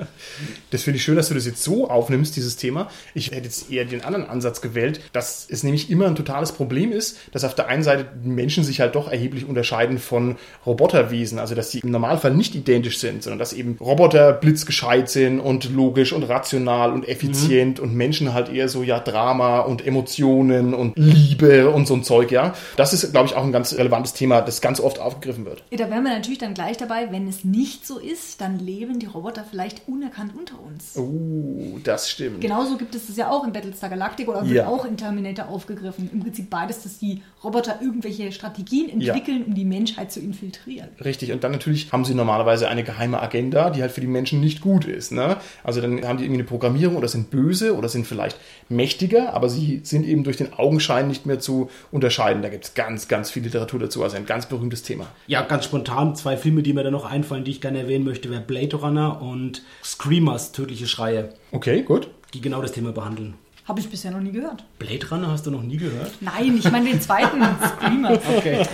Das finde ich schön, dass du das jetzt so aufnimmst, dieses Thema. Ich hätte jetzt eher den anderen Ansatz gewählt, dass es nämlich immer ein totales Problem ist, dass auf der einen Seite die Menschen sich halt doch erheblich unterscheiden von Roboterwesen. Also, dass sie im Normalfall nicht identisch sind, sondern dass eben Roboter blitzgescheit sind und logisch und rational und effizient und Menschen halt eher so, ja, Drama und Emotionen und Liebe und so ein Zeug, ja. Das ist, glaube ich, auch ein ganz relevantes Thema, das ganz oft aufgegriffen wird. Da wären wir natürlich dann gleich dabei, wenn es nicht so ist, dann leben die Roboter vielleicht unerkannt unter uns. Uh, das stimmt. Genauso gibt es das ja auch in Battlestar Galactica oder wird Ja. auch in Terminator aufgegriffen. Im Prinzip beides, dass die Roboter irgendwelche Strategien entwickeln, um die Menschheit zu infiltrieren. Richtig, und dann natürlich haben sie normalerweise eine geheime Agenda, die halt für die Menschen nicht gut ist. Ne? Also dann haben die irgendwie eine Programmierung oder sind böse oder sind vielleicht mächtiger, aber sie sind eben durch den Augenschein nicht mehr zu unterscheiden. Da gibt es ganz, ganz viel Literatur dazu, also ein ganz berühmtes Thema. Ja, ganz spontan zwei Filme, die mir da noch einfallen, die ich gerne erwähnen möchte, wäre Blade Runner und Screamers, Tödliche Schreie, Okay, gut. die genau das Thema behandeln. Habe ich bisher noch nie gehört. Blade Runner hast du noch nie gehört? Nein, ich meine den zweiten [laughs] Screamer. Okay.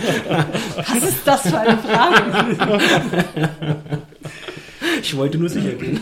Was ist das für eine Frage? Ich wollte nur sicher gehen.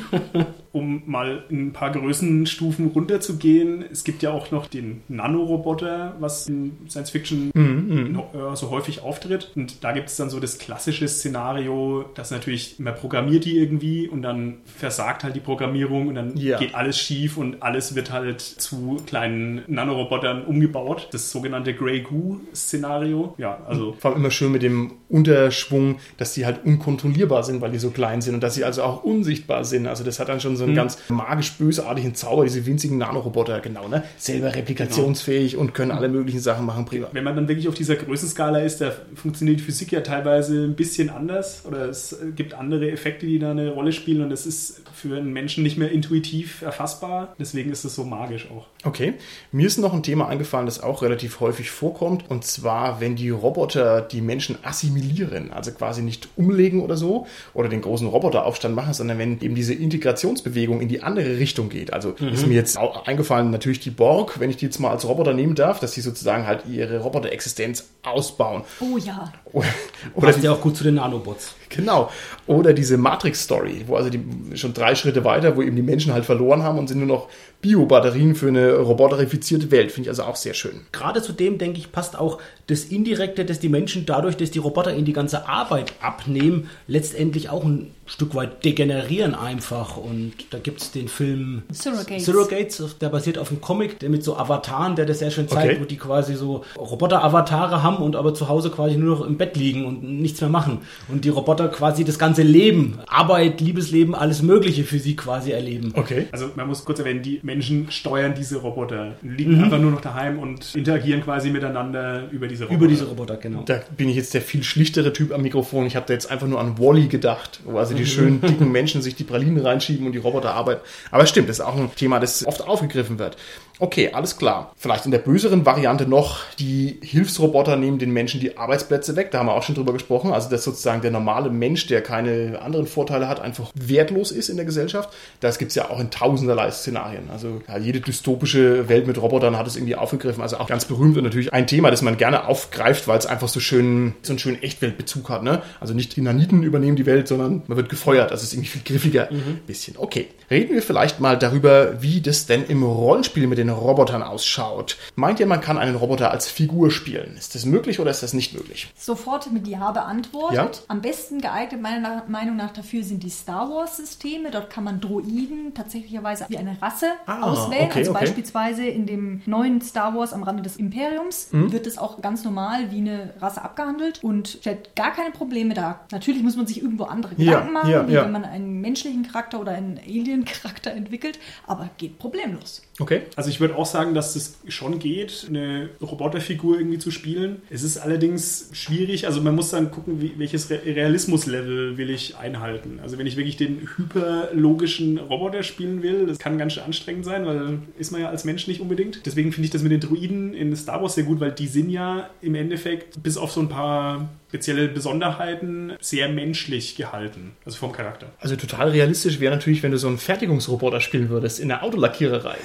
Um mal ein paar Größenstufen runterzugehen. Es gibt ja auch noch den Nanoroboter, was in Science Fiction no- äh, so häufig auftritt. Und da gibt es dann so das klassische Szenario, dass natürlich man programmiert die irgendwie und dann versagt halt die Programmierung und dann Ja. geht alles schief und alles wird halt zu kleinen Nanorobotern umgebaut. Das sogenannte Grey Goo-Szenario. Ja, also Vor allem immer schön mit dem Unterschwung, dass die halt unkontrollierbar sind, weil die so klein sind und dass sie also auch unsichtbar sind. Also das hat dann schon so einen ganz magisch-bösartigen Zauber, diese winzigen Nanoroboter, genau, ne? Selber replikationsfähig und können alle möglichen Sachen machen, prima. wenn man dann wirklich auf dieser Größenskala ist, da funktioniert die Physik ja teilweise ein bisschen anders oder es gibt andere Effekte, die da eine Rolle spielen und das ist für einen Menschen nicht mehr intuitiv erfassbar. Deswegen ist es so magisch auch. Okay, mir ist noch ein Thema eingefallen, das auch relativ häufig vorkommt, und zwar, wenn die Roboter die Menschen assimilieren, also quasi nicht umlegen oder so, oder den großen Roboteraufstand machen, sondern wenn eben diese Integrationsbewegung in die andere Richtung geht. Also ist mir jetzt auch eingefallen, natürlich die Borg, wenn ich die jetzt mal als Roboter nehmen darf, dass sie sozusagen halt ihre Roboterexistenz ausbauen. Oh ja. Oder, [laughs] oder Passt die, ja auch gut zu den Nanobots. Genau. Oder diese Matrix-Story, wo also die schon drei Schritte weiter, wo eben die Menschen halt verloren haben und sind nur noch Biobatterien für eine roboterifizierte Welt. Finde ich also auch sehr schön. Gerade zu dem, denke ich, passt auch das Indirekte, dass die Menschen dadurch, dass die Roboter ihnen die ganze Arbeit abnehmen, letztendlich auch ein Stück weit degenerieren einfach. Und da gibt es den Film Surrogates. Surrogates, der basiert auf einem Comic, der mit so Avataren, der das sehr schön zeigt, Okay. wo die quasi so Roboter-Avatare haben und aber zu Hause quasi nur noch im Bett liegen und nichts mehr machen. Und die Roboter quasi das ganze Leben, Arbeit, Liebesleben, alles Mögliche für sie quasi erleben. Okay. Also man muss kurz erwähnen, die Menschen steuern diese Roboter, liegen einfach nur noch daheim und interagieren quasi miteinander über diese Roboter. Über diese Roboter, genau. Da bin ich jetzt der viel schlichtere Typ am Mikrofon. Ich habe da jetzt einfach nur an Wally gedacht, wo also die schönen [laughs] dicken Menschen sich die Pralinen reinschieben und die Roboter arbeiten. Aber es stimmt, das ist auch ein Thema, das oft aufgegriffen wird. Okay, alles klar. Vielleicht in der böseren Variante noch, die Hilfsroboter nehmen den Menschen die Arbeitsplätze weg. Da haben wir auch schon drüber gesprochen. Also, dass sozusagen der normale Mensch, der keine anderen Vorteile hat, einfach wertlos ist in der Gesellschaft. Das gibt es ja auch in tausenderlei Szenarien. Also, ja, jede dystopische Welt mit Robotern hat es irgendwie aufgegriffen. Also auch ganz berühmt und natürlich ein Thema, das man gerne aufgreift, weil es einfach so schön, so einen schönen Echtweltbezug hat. Ne? Also nicht die Naniten übernehmen die Welt, sondern man wird gefeuert. Das ist irgendwie viel griffiger. Bisschen. Okay. Reden wir vielleicht mal darüber, wie das denn im Rollenspiel mit den den Robotern ausschaut. Meint ihr, man kann einen Roboter als Figur spielen? Ist das möglich oder ist das nicht möglich? Sofort mit Ja beantwortet. Ja. Am besten geeignet meiner Meinung nach dafür sind die Star Wars Systeme. Dort kann man Droiden tatsächlicherweise wie eine Rasse Ah, auswählen. okay, also okay. beispielsweise in dem neuen Star Wars am Rande des Imperiums Mhm. wird es auch ganz normal wie eine Rasse abgehandelt und stellt gar keine Probleme dar. Natürlich muss man sich irgendwo andere Ja, Gedanken machen, ja, wie wenn man einen menschlichen Charakter oder einen Alien-Charakter entwickelt, aber geht problemlos. Okay. Also ich würde auch sagen, dass es schon geht, eine Roboterfigur irgendwie zu spielen. Es ist allerdings schwierig, also man muss dann gucken, wie, welches Re Realismuslevel will ich einhalten. Also wenn ich wirklich den hyperlogischen Roboter spielen will, das kann ganz schön anstrengend sein, weil ist man ja als Mensch nicht unbedingt. Deswegen finde ich das mit den Druiden in Star Wars sehr gut, weil die sind ja im Endeffekt bis auf so ein paar spezielle Besonderheiten sehr menschlich gehalten, also vom Charakter. Also total realistisch wäre natürlich, wenn du so einen Fertigungsroboter spielen würdest in der Autolackiererei.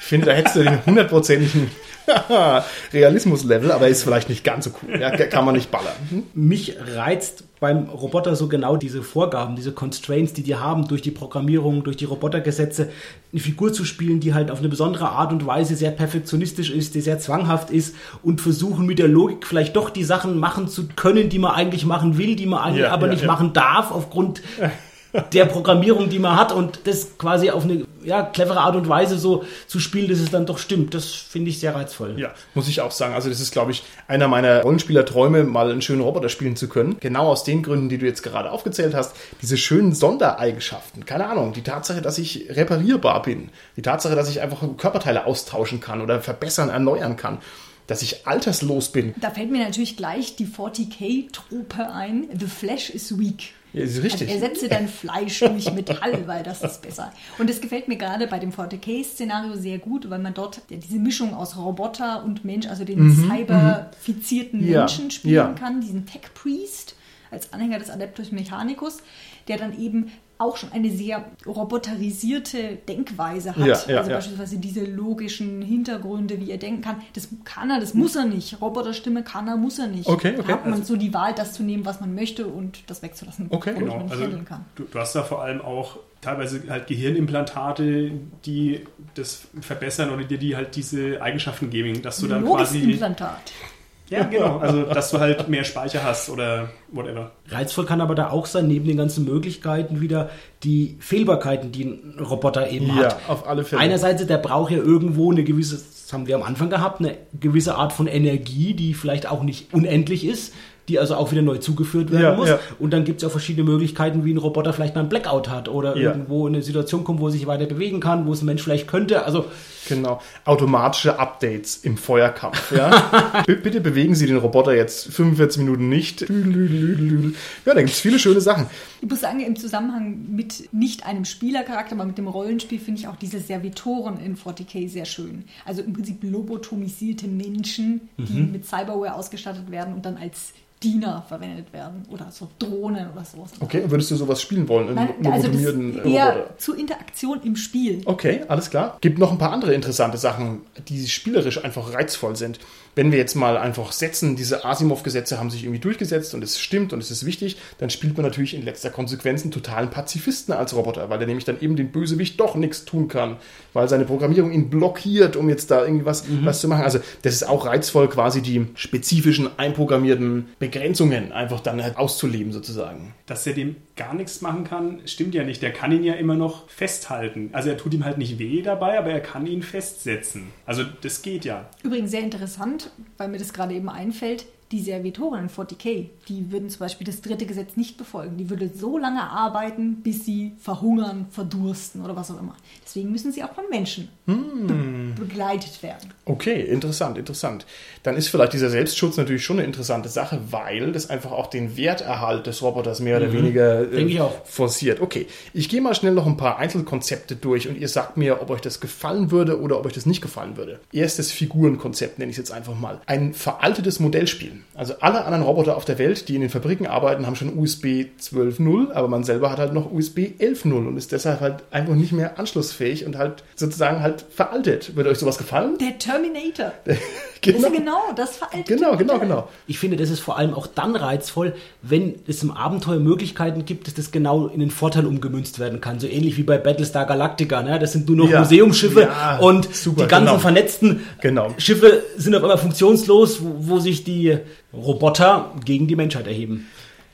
Ich finde, da hättest du den hundertprozentigen [laughs] Realismuslevel, aber ist vielleicht nicht ganz so cool. Ja, kann man nicht ballern. Hm? Mich reizt beim Roboter so genau diese Vorgaben, diese Constraints, die die haben durch die Programmierung, durch die Robotergesetze, eine Figur zu spielen, die halt auf eine besondere Art und Weise sehr perfektionistisch ist, die sehr zwanghaft ist und versuchen mit der Logik vielleicht doch die Sachen machen zu können, die man eigentlich machen will, die man eigentlich Ja, aber ja, nicht ja. machen darf aufgrund [laughs] der Programmierung, die man hat und das quasi auf eine ja, clevere Art und Weise so zu spielen, dass es dann doch stimmt. Das finde ich sehr reizvoll. Ja, muss ich auch sagen. Also das ist, glaube ich, einer meiner Rollenspielerträume, mal einen schönen Roboter spielen zu können. Genau aus den Gründen, die du jetzt gerade aufgezählt hast. Diese schönen Sondereigenschaften. Keine Ahnung. Die Tatsache, dass ich reparierbar bin. Die Tatsache, dass ich einfach Körperteile austauschen kann oder verbessern, erneuern kann. Dass ich alterslos bin. Da fällt mir natürlich gleich die 40k-Trope ein. The Flesh is weak. Ja, ist richtig. Also ersetze dein Fleisch durch Metall, weil das ist besser. Und das gefällt mir gerade bei dem 40k-Szenario sehr gut, weil man dort diese Mischung aus Roboter und Mensch, also den cyberfizierten Mhm, Menschen spielen ja. kann, diesen Tech-Priest als Anhänger des Adeptus Mechanicus, der dann eben auch schon eine sehr roboterisierte Denkweise hat. Ja, ja, also ja. beispielsweise diese logischen Hintergründe, wie er denken kann. Das kann er, das muss er nicht. Roboterstimme kann er, muss er nicht. Okay, Da okay. hat man so die Wahl, das zu nehmen, was man möchte und das wegzulassen, Okay, Genau, man nicht also handeln kann. du, du hast da vor allem auch teilweise halt Gehirnimplantate, die das verbessern oder dir die halt diese Eigenschaften geben, dass du dann quasi Implantat. Ja genau, [laughs] also dass du halt mehr Speicher hast oder whatever. Reizvoll kann aber da auch sein, neben den ganzen Möglichkeiten wieder die Fehlbarkeiten, die ein Roboter eben Ja, hat. auf alle Fälle. Einerseits, der braucht ja irgendwo eine gewisse, das haben wir am Anfang gehabt, eine gewisse Art von Energie, die vielleicht auch nicht unendlich ist, die also auch wieder neu zugeführt werden Ja, muss. ja. Und dann gibt es auch verschiedene Möglichkeiten, wie ein Roboter vielleicht mal einen Blackout hat oder Ja. irgendwo in eine Situation kommt, wo er sich weiter bewegen kann, wo es ein Mensch vielleicht könnte. Also Genau. Automatische Updates im Feuerkampf. Ja? [laughs] Bitte bewegen Sie den Roboter jetzt 45 Minuten nicht. Ja, da gibt es viele schöne Sachen. Ich muss sagen, im Zusammenhang mit nicht einem Spielercharakter, aber mit dem Rollenspiel finde ich auch diese Servitoren in 40k sehr schön. Also im Prinzip lobotomisierte Menschen, die Mhm. mit Cyberware ausgestattet werden und dann als Diener verwendet werden oder so Drohnen oder sowas. Okay, würdest du sowas spielen wollen? Nein, also das eher Roboter? zur Interaktion im Spiel. Okay, alles klar. Gibt noch ein paar andere interessante Sachen, die spielerisch einfach reizvoll sind. Wenn wir jetzt mal einfach setzen, diese Asimov-Gesetze haben sich irgendwie durchgesetzt und es stimmt und es ist wichtig, dann spielt man natürlich in letzter Konsequenz einen totalen Pazifisten als Roboter, weil er nämlich dann eben dem Bösewicht doch nichts tun kann, weil seine Programmierung ihn blockiert, um jetzt da irgendwie was, was zu machen. Also das ist auch reizvoll, quasi die spezifischen einprogrammierten Begrenzungen einfach dann halt auszuleben sozusagen. Dass er dem gar nichts machen kann, stimmt ja nicht. Der kann ihn ja immer noch festhalten. Also er tut ihm halt nicht weh dabei, aber er kann ihn festsetzen. Also das geht ja. Übrigens sehr interessant, weil mir das gerade eben einfällt, die Servitoren in 40k, die würden zum Beispiel das dritte Gesetz nicht befolgen. Die würden so lange arbeiten, bis sie verhungern, verdursten oder was auch immer. Deswegen müssen sie auch von Menschen be begleitet werden. Okay, interessant, interessant. Dann ist vielleicht dieser Selbstschutz natürlich schon eine interessante Sache, weil das einfach auch den Werterhalt des Roboters mehr oder weniger äh, forciert. Okay, ich gehe mal schnell noch ein paar Einzelkonzepte durch und ihr sagt mir, ob euch das gefallen würde oder ob euch das nicht gefallen würde. Erstes Figurenkonzept nenne ich es jetzt einfach mal. Ein veraltetes Modellspiel. Also alle anderen Roboter auf der Welt, die in den Fabriken arbeiten, haben schon USB 12.0, aber man selber hat halt noch USB 11.0 und ist deshalb halt einfach nicht mehr anschlussfähig und halt sozusagen halt veraltet. Würde euch sowas gefallen? Der Terminator. [laughs] Genau, genau das veraltet. Genau, genau, genau. Ich finde, das ist vor allem auch dann reizvoll, wenn es im Abenteuer Möglichkeiten gibt, dass das genau in den Vorteil umgemünzt werden kann. So ähnlich wie bei Battlestar Galactica. Ne? Das sind nur noch Ja. Museumsschiffe Ja, und super, die ganzen genau. vernetzten Genau. Schiffe sind auf einmal funktionslos, wo, wo sich die Roboter gegen die Menschheit erheben.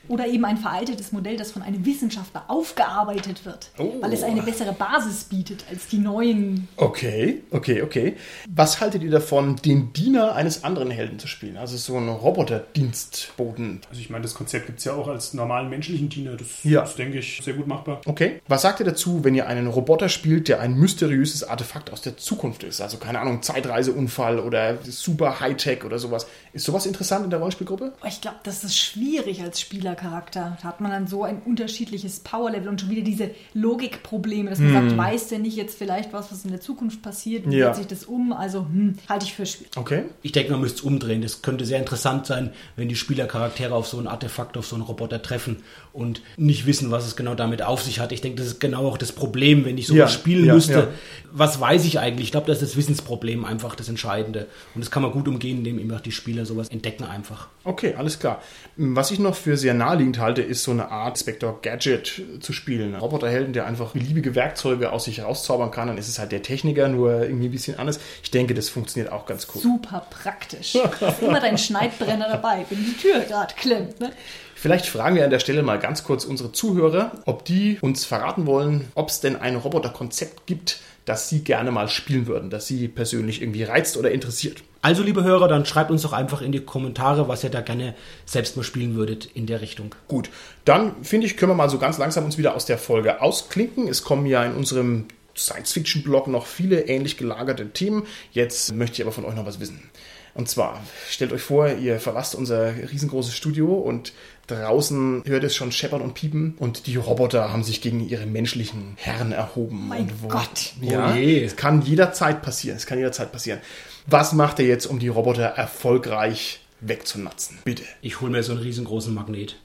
Oder eben ein veraltetes Modell, das von einem Wissenschaftler aufgearbeitet wird, Oh. weil es eine bessere Basis bietet als die neuen. Okay, okay, okay. Was haltet ihr davon, den Diener eines anderen Helden zu spielen? Also so ein Roboterdienstboten. Also ich meine, das Konzept gibt es ja auch als normalen menschlichen Diener. Das Ja. ist, denke ich, sehr gut machbar. Okay. Was sagt ihr dazu, wenn ihr einen Roboter spielt, der ein mysteriöses Artefakt aus der Zukunft ist? Also keine Ahnung, Zeitreiseunfall oder super Hightech oder sowas. Ist sowas interessant in der Rollenspielgruppe? Oh, Ich glaube, das ist schwierig als Spielercharakter. Da hat man dann so ein unterschiedliches Powerlevel und schon wieder diese Logikprobleme, dass man sagt, weiß der nicht jetzt vielleicht was, was in der Zukunft passiert? Wie Hm. Ja. setzt sich das um? Also, hm, halte ich für schwierig. Okay. Ich denke, man müsste es umdrehen. Das könnte sehr interessant sein, wenn die Spielercharaktere auf so ein Artefakt, auf so einen Roboter treffen und nicht wissen, was es genau damit auf sich hat. Ich denke, das ist genau auch das Problem, wenn ich sowas Ja, spielen ja, müsste. ja. Was weiß ich eigentlich? Ich glaube, das ist das Wissensproblem einfach das Entscheidende. Und das kann man gut umgehen, indem eben auch die Spieler sowas entdecken einfach. Okay, alles klar. Was ich noch für sehr naheliegend halte, ist so eine Art Spectre Gadget zu spielen. Ein Roboterhelden, der einfach beliebige Werkzeuge aus sich herauszaubern kann, dann ist es halt der Techniker, nur irgendwie ein bisschen anders. Ich denke, das funktioniert auch ganz cool. Super praktisch. Du hast immer deinen Schneidbrenner dabei, wenn die Tür gerade klemmt. Ne? Vielleicht fragen wir an der Stelle mal ganz kurz unsere Zuhörer, ob die uns verraten wollen, ob es denn ein Roboterkonzept gibt, das sie gerne mal spielen würden, das sie persönlich irgendwie reizt oder interessiert. Also, liebe Hörer, dann schreibt uns doch einfach in die Kommentare, was ihr da gerne selbst mal spielen würdet in der Richtung. Gut, dann finde ich, können wir mal so ganz langsam uns wieder aus der Folge ausklinken. Es kommen ja in unserem Science-Fiction-Blog noch viele ähnlich gelagerte Themen. Jetzt möchte ich aber von euch noch was wissen. Und zwar, stellt euch vor, ihr verlasst unser riesengroßes Studio und draußen hört es schon scheppern und piepen und die Roboter haben sich gegen ihre menschlichen Herren erhoben. Mein und Gott. Ja, Oh je. es kann jederzeit passieren. Es kann jederzeit passieren. Was macht ihr jetzt, um die Roboter erfolgreich wegzunatzen? Bitte. Ich hole mir so einen riesengroßen Magnet.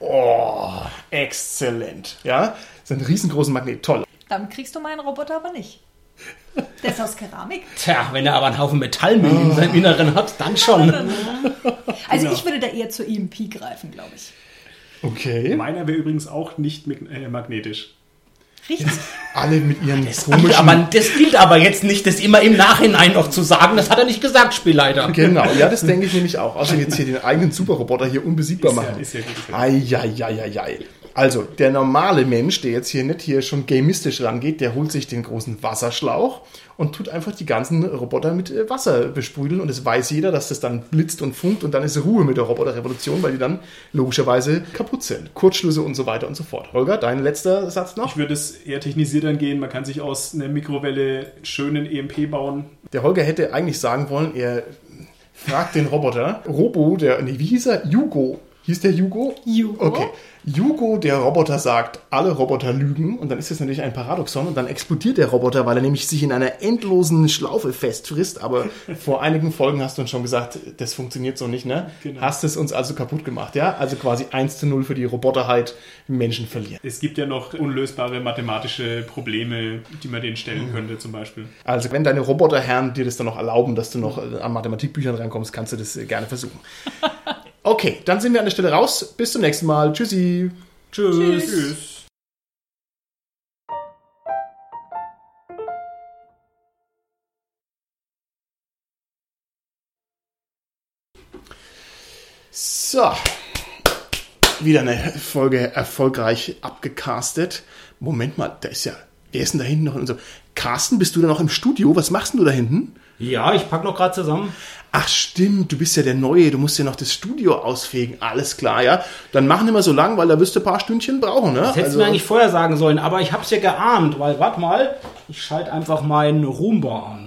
Oh, exzellent. Ja, so ein riesengroßen Magnet. Toll. Damit kriegst du meinen Roboter aber nicht. Der ist aus Keramik. Tja, wenn er aber einen Haufen Metallmüll in seinem Inneren hat, dann schon. [laughs] Also ich würde da eher zur EMP greifen, glaube ich. Okay. Meiner wäre übrigens auch nicht äh, magnetisch. Richtig. [laughs] Alle mit ihren Gilt komischen... aber, das gilt aber jetzt nicht, das immer im Nachhinein noch zu sagen. Das hat er nicht gesagt, Spielleiter. Genau, ja, das denke ich nämlich auch. Also jetzt hier den eigenen Superroboter hier unbesiegbar Ist ja- machen. ist ja gut, ist ja gut. Eieieiei. Also, der normale Mensch, der jetzt hier nicht hier schon gamistisch rangeht, der holt sich den großen Wasserschlauch und tut einfach die ganzen Roboter mit äh, Wasser besprudeln und es weiß jeder, dass das dann blitzt und funkt und dann ist Ruhe mit der Roboterrevolution, weil die dann logischerweise kaputt sind. Kurzschlüsse und so weiter und so fort. Holger, dein letzter Satz noch? Ich würde es eher technisiert angehen. Man kann sich aus einer Mikrowelle schönen EMP bauen. Der Holger hätte eigentlich sagen wollen, er fragt den Roboter, Robo, der, nee, wie hieß er? Jugo. Hieß der Jugo? Jugo. Okay. Jugo, der Roboter sagt, alle Roboter lügen und dann ist das natürlich ein Paradoxon und dann explodiert der Roboter, weil er nämlich sich in einer endlosen Schlaufe festfrisst, aber [laughs] vor einigen Folgen hast du uns schon gesagt, das funktioniert so nicht, ne? Genau. Hast es uns also kaputt gemacht, ja? Also quasi 1 zu 0 für die Roboterheit, Menschen verlieren. Es gibt ja noch unlösbare mathematische Probleme, die man denen Mhm. stellen könnte, zum Beispiel. Also wenn deine Roboterherren dir das dann noch erlauben, dass du noch äh, an Mathematikbüchern reinkommst, kannst du das äh, gerne versuchen. [laughs] Okay, dann sind wir an der Stelle raus. Bis zum nächsten Mal. Tschüssi. Tschüss. Tschüss. So. Wieder eine Folge erfolgreich abgecastet. Moment mal, da ist ja. Wer ist denn da hinten noch in unserem. Carsten, bist du da noch im Studio? Was machst denn du da hinten? Ja, ich pack noch gerade zusammen. Ach stimmt, du bist ja der Neue, du musst ja noch das Studio ausfegen. Alles klar, ja. Dann machen immer so lang, weil da wirst du ein paar Stündchen brauchen, ne? Das hättest du mir eigentlich vorher sagen sollen, aber ich hab's ja geahnt, weil, warte mal, ich schalte einfach meinen Roomba an.